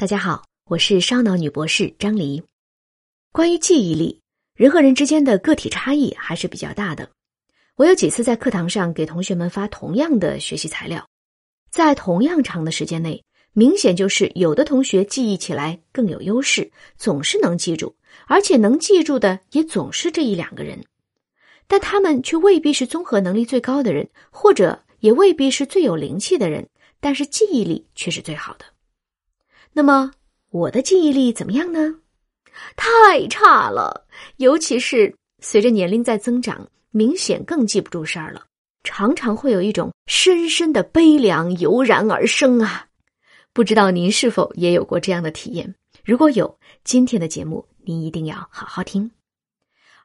大家好，我是烧脑女博士张黎。关于记忆力，人和人之间的个体差异还是比较大的。我有几次在课堂上给同学们发同样的学习材料，在同样长的时间内，明显就是有的同学记忆起来更有优势，总是能记住，而且能记住的也总是这一两个人，但他们却未必是综合能力最高的人，或者也未必是最有灵气的人，但是记忆力却是最好的。那么我的记忆力怎么样呢？太差了，尤其是随着年龄在增长，明显更记不住事儿了，常常会有一种深深的悲凉油然而生啊！不知道您是否也有过这样的体验？如果有，今天的节目您一定要好好听。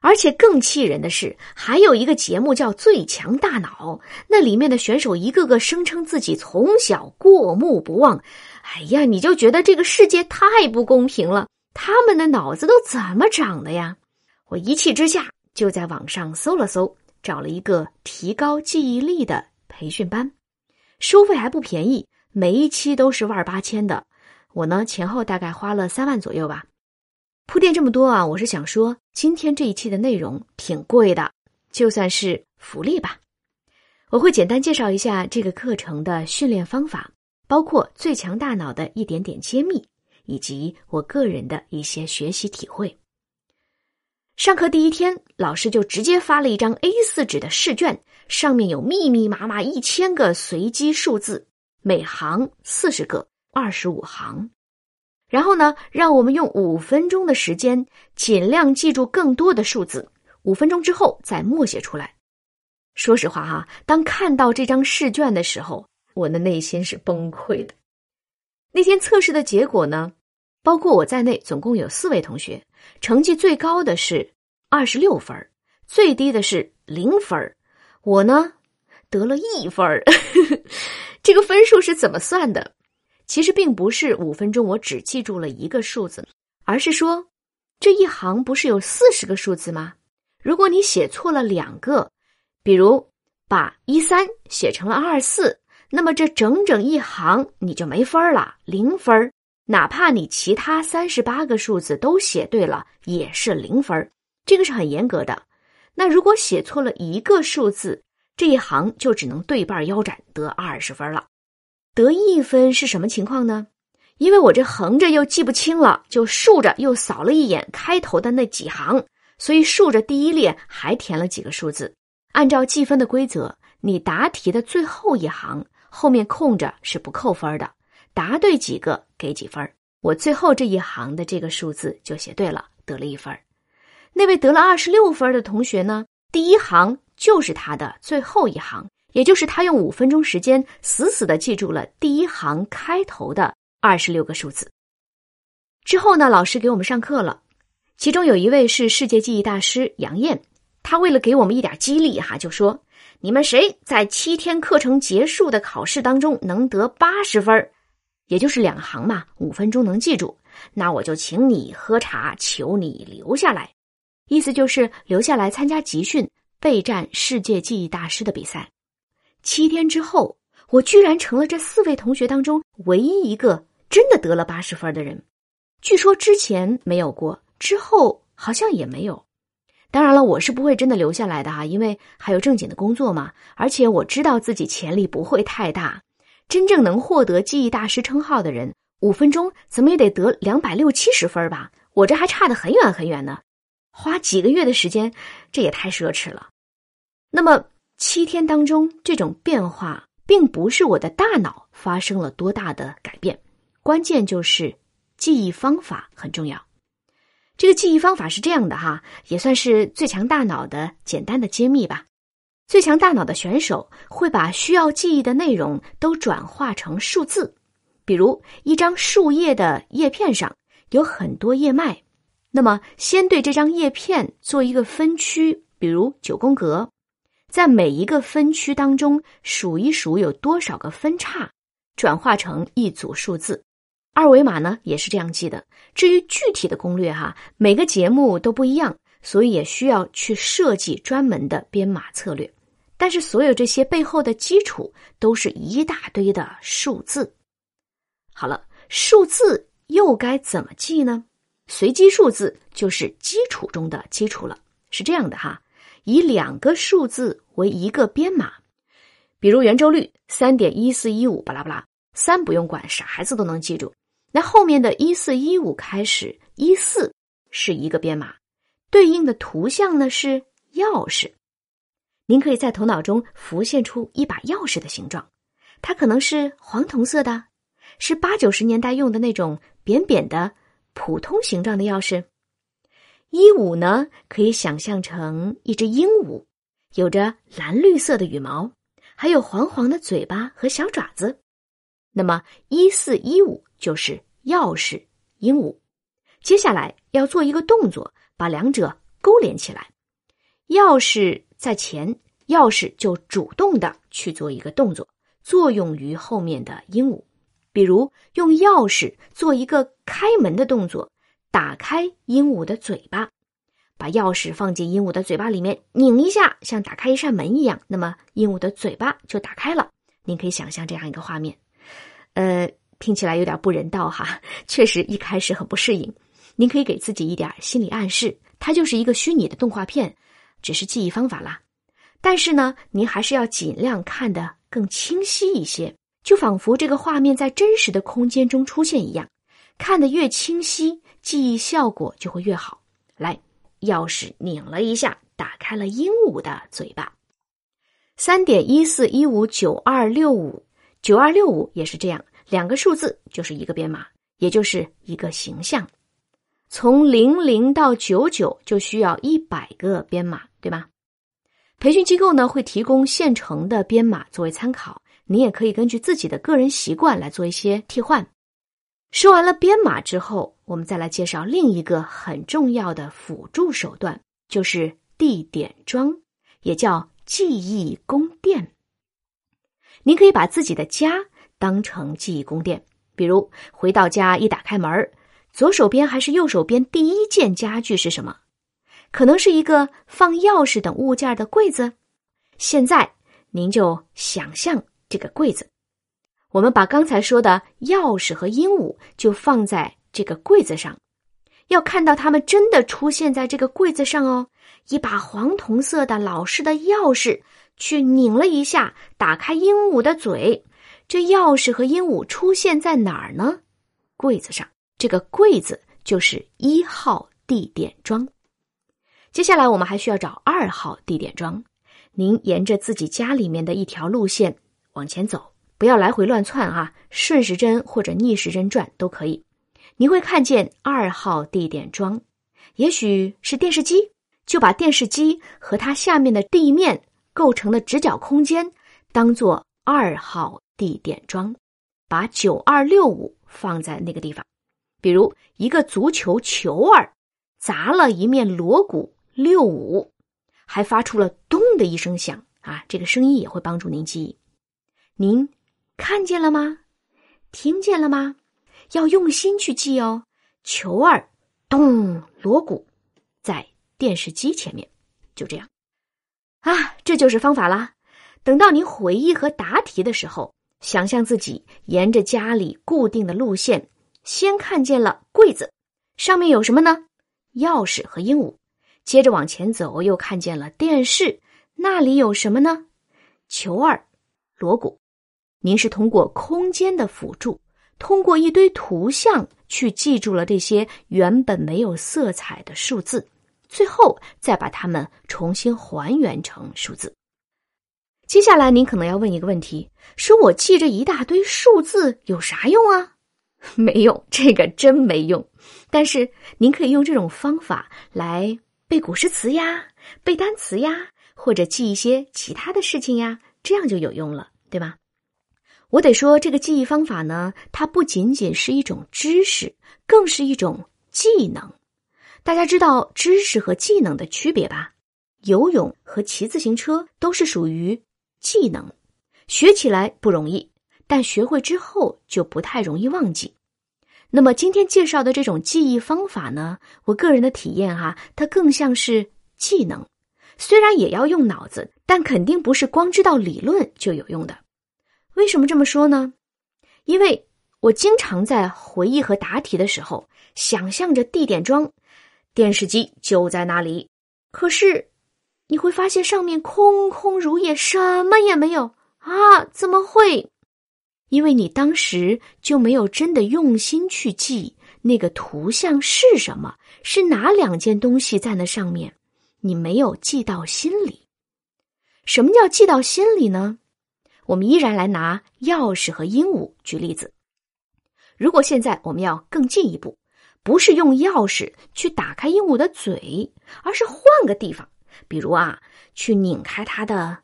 而且更气人的是，还有一个节目叫《最强大脑》，那里面的选手一个个声称自己从小过目不忘。哎呀，你就觉得这个世界太不公平了？他们的脑子都怎么长的呀？我一气之下就在网上搜了搜，找了一个提高记忆力的培训班，收费还不便宜，每一期都是万八千的。我呢前后大概花了三万左右吧。铺垫这么多啊，我是想说，今天这一期的内容挺贵的，就算是福利吧。我会简单介绍一下这个课程的训练方法。包括最强大脑的一点点揭秘，以及我个人的一些学习体会。上课第一天，老师就直接发了一张 A 四纸的试卷，上面有密密麻麻一千个随机数字，每行四十个，二十五行。然后呢，让我们用五分钟的时间，尽量记住更多的数字。五分钟之后再默写出来。说实话哈，当看到这张试卷的时候。我的内心是崩溃的。那天测试的结果呢，包括我在内，总共有四位同学，成绩最高的是二十六分，最低的是零分。我呢，得了一分。这个分数是怎么算的？其实并不是五分钟我只记住了一个数字，而是说这一行不是有四十个数字吗？如果你写错了两个，比如把一三写成了二四。那么这整整一行你就没分了，零分哪怕你其他三十八个数字都写对了，也是零分这个是很严格的。那如果写错了一个数字，这一行就只能对半腰斩，得二十分了。得一分是什么情况呢？因为我这横着又记不清了，就竖着又扫了一眼开头的那几行，所以竖着第一列还填了几个数字。按照计分的规则，你答题的最后一行。后面空着是不扣分的，答对几个给几分。我最后这一行的这个数字就写对了，得了一分。那位得了二十六分的同学呢？第一行就是他的最后一行，也就是他用五分钟时间死死的记住了第一行开头的二十六个数字。之后呢，老师给我们上课了，其中有一位是世界记忆大师杨艳，他为了给我们一点激励，哈，就说。你们谁在七天课程结束的考试当中能得八十分也就是两行嘛，五分钟能记住，那我就请你喝茶，求你留下来。意思就是留下来参加集训，备战世界记忆大师的比赛。七天之后，我居然成了这四位同学当中唯一一个真的得了八十分的人。据说之前没有过，之后好像也没有。当然了，我是不会真的留下来的哈，因为还有正经的工作嘛。而且我知道自己潜力不会太大，真正能获得记忆大师称号的人，五分钟怎么也得得两百六七十分吧？我这还差得很远很远呢，花几个月的时间，这也太奢侈了。那么七天当中，这种变化并不是我的大脑发生了多大的改变，关键就是记忆方法很重要。这个记忆方法是这样的哈，也算是最强大脑的简单的揭秘吧。最强大脑的选手会把需要记忆的内容都转化成数字，比如一张树叶的叶片上有很多叶脉，那么先对这张叶片做一个分区，比如九宫格，在每一个分区当中数一数有多少个分叉，转化成一组数字。二维码呢也是这样记的。至于具体的攻略哈，每个节目都不一样，所以也需要去设计专门的编码策略。但是所有这些背后的基础都是一大堆的数字。好了，数字又该怎么记呢？随机数字就是基础中的基础了。是这样的哈，以两个数字为一个编码，比如圆周率三点一四一五，巴拉巴拉，三不用管，傻孩子都能记住。那后面的一四一五开始，一四是一个编码，对应的图像呢是钥匙。您可以在头脑中浮现出一把钥匙的形状，它可能是黄铜色的，是八九十年代用的那种扁扁的普通形状的钥匙。一五呢，可以想象成一只鹦鹉，有着蓝绿色的羽毛，还有黄黄的嘴巴和小爪子。那么一四一五就是钥匙鹦鹉，接下来要做一个动作，把两者勾连起来。钥匙在前，钥匙就主动的去做一个动作，作用于后面的鹦鹉。比如用钥匙做一个开门的动作，打开鹦鹉的嘴巴，把钥匙放进鹦鹉的嘴巴里面，拧一下，像打开一扇门一样，那么鹦鹉的嘴巴就打开了。您可以想象这样一个画面。呃，听起来有点不人道哈，确实一开始很不适应。您可以给自己一点心理暗示，它就是一个虚拟的动画片，只是记忆方法啦。但是呢，您还是要尽量看得更清晰一些，就仿佛这个画面在真实的空间中出现一样。看得越清晰，记忆效果就会越好。来，钥匙拧了一下，打开了鹦鹉的嘴巴。三点一四一五九二六五。九二六五也是这样，两个数字就是一个编码，也就是一个形象。从零零到九九就需要一百个编码，对吧？培训机构呢会提供现成的编码作为参考，你也可以根据自己的个人习惯来做一些替换。说完了编码之后，我们再来介绍另一个很重要的辅助手段，就是地点桩，也叫记忆宫殿。您可以把自己的家当成记忆宫殿，比如回到家一打开门左手边还是右手边第一件家具是什么？可能是一个放钥匙等物件的柜子。现在您就想象这个柜子，我们把刚才说的钥匙和鹦鹉就放在这个柜子上，要看到它们真的出现在这个柜子上哦。一把黄铜色的老式的钥匙。去拧了一下，打开鹦鹉的嘴。这钥匙和鹦鹉出现在哪儿呢？柜子上。这个柜子就是一号地点桩。接下来我们还需要找二号地点桩。您沿着自己家里面的一条路线往前走，不要来回乱窜啊，顺时针或者逆时针转都可以。你会看见二号地点桩，也许是电视机，就把电视机和它下面的地面。构成的直角空间当做二号地点桩，把九二六五放在那个地方。比如一个足球球儿砸了一面锣鼓六五，还发出了咚的一声响啊！这个声音也会帮助您记忆。您看见了吗？听见了吗？要用心去记哦。球儿咚，锣鼓在电视机前面，就这样。啊，这就是方法啦！等到您回忆和答题的时候，想象自己沿着家里固定的路线，先看见了柜子，上面有什么呢？钥匙和鹦鹉。接着往前走，又看见了电视，那里有什么呢？球儿、锣鼓。您是通过空间的辅助，通过一堆图像去记住了这些原本没有色彩的数字。最后再把它们重新还原成数字。接下来您可能要问一个问题：说我记着一大堆数字有啥用啊？没用，这个真没用。但是您可以用这种方法来背古诗词呀、背单词呀，或者记一些其他的事情呀，这样就有用了，对吧？我得说，这个记忆方法呢，它不仅仅是一种知识，更是一种技能。大家知道知识和技能的区别吧？游泳和骑自行车都是属于技能，学起来不容易，但学会之后就不太容易忘记。那么今天介绍的这种记忆方法呢？我个人的体验哈，它更像是技能，虽然也要用脑子，但肯定不是光知道理论就有用的。为什么这么说呢？因为我经常在回忆和答题的时候，想象着地点装，电视机就在那里。可是，你会发现上面空空如也，什么也没有啊！怎么会？因为你当时就没有真的用心去记那个图像是什么，是哪两件东西在那上面，你没有记到心里。什么叫记到心里呢？我们依然来拿钥匙和鹦鹉举例子。如果现在我们要更进一步，不是用钥匙去打开鹦鹉的嘴，而是换个地方，比如啊，去拧开它的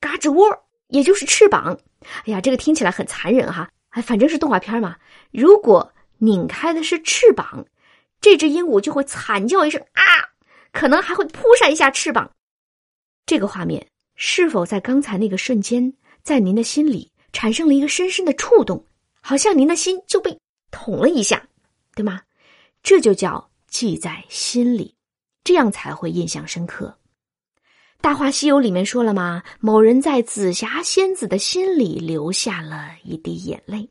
嘎吱窝，也就是翅膀。哎呀，这个听起来很残忍哈！哎，反正是动画片嘛。如果拧开的是翅膀，这只鹦鹉就会惨叫一声啊，可能还会扑扇一下翅膀。这个画面是否在刚才那个瞬间？在您的心里产生了一个深深的触动，好像您的心就被捅了一下，对吗？这就叫记在心里，这样才会印象深刻。《大话西游》里面说了吗？某人在紫霞仙子的心里留下了一滴眼泪。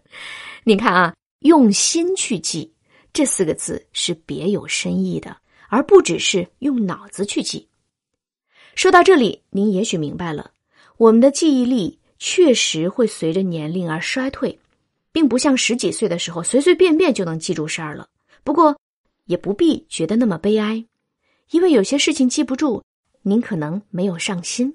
你看啊，用心去记这四个字是别有深意的，而不只是用脑子去记。说到这里，您也许明白了。我们的记忆力确实会随着年龄而衰退，并不像十几岁的时候随随便便就能记住事儿了。不过，也不必觉得那么悲哀，因为有些事情记不住，您可能没有上心。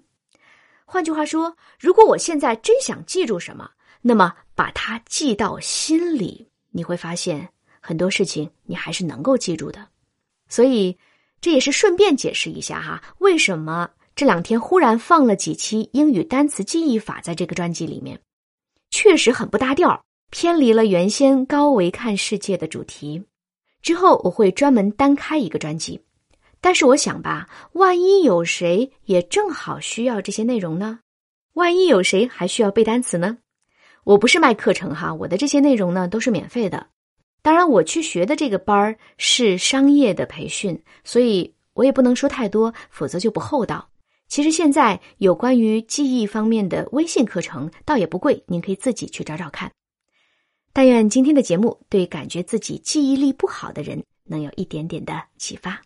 换句话说，如果我现在真想记住什么，那么把它记到心里，你会发现很多事情你还是能够记住的。所以，这也是顺便解释一下哈，为什么。这两天忽然放了几期英语单词记忆法在这个专辑里面，确实很不搭调，偏离了原先高维看世界的主题。之后我会专门单开一个专辑，但是我想吧，万一有谁也正好需要这些内容呢？万一有谁还需要背单词呢？我不是卖课程哈，我的这些内容呢都是免费的。当然，我去学的这个班儿是商业的培训，所以我也不能说太多，否则就不厚道。其实现在有关于记忆方面的微信课程倒也不贵，您可以自己去找找看。但愿今天的节目对感觉自己记忆力不好的人能有一点点的启发。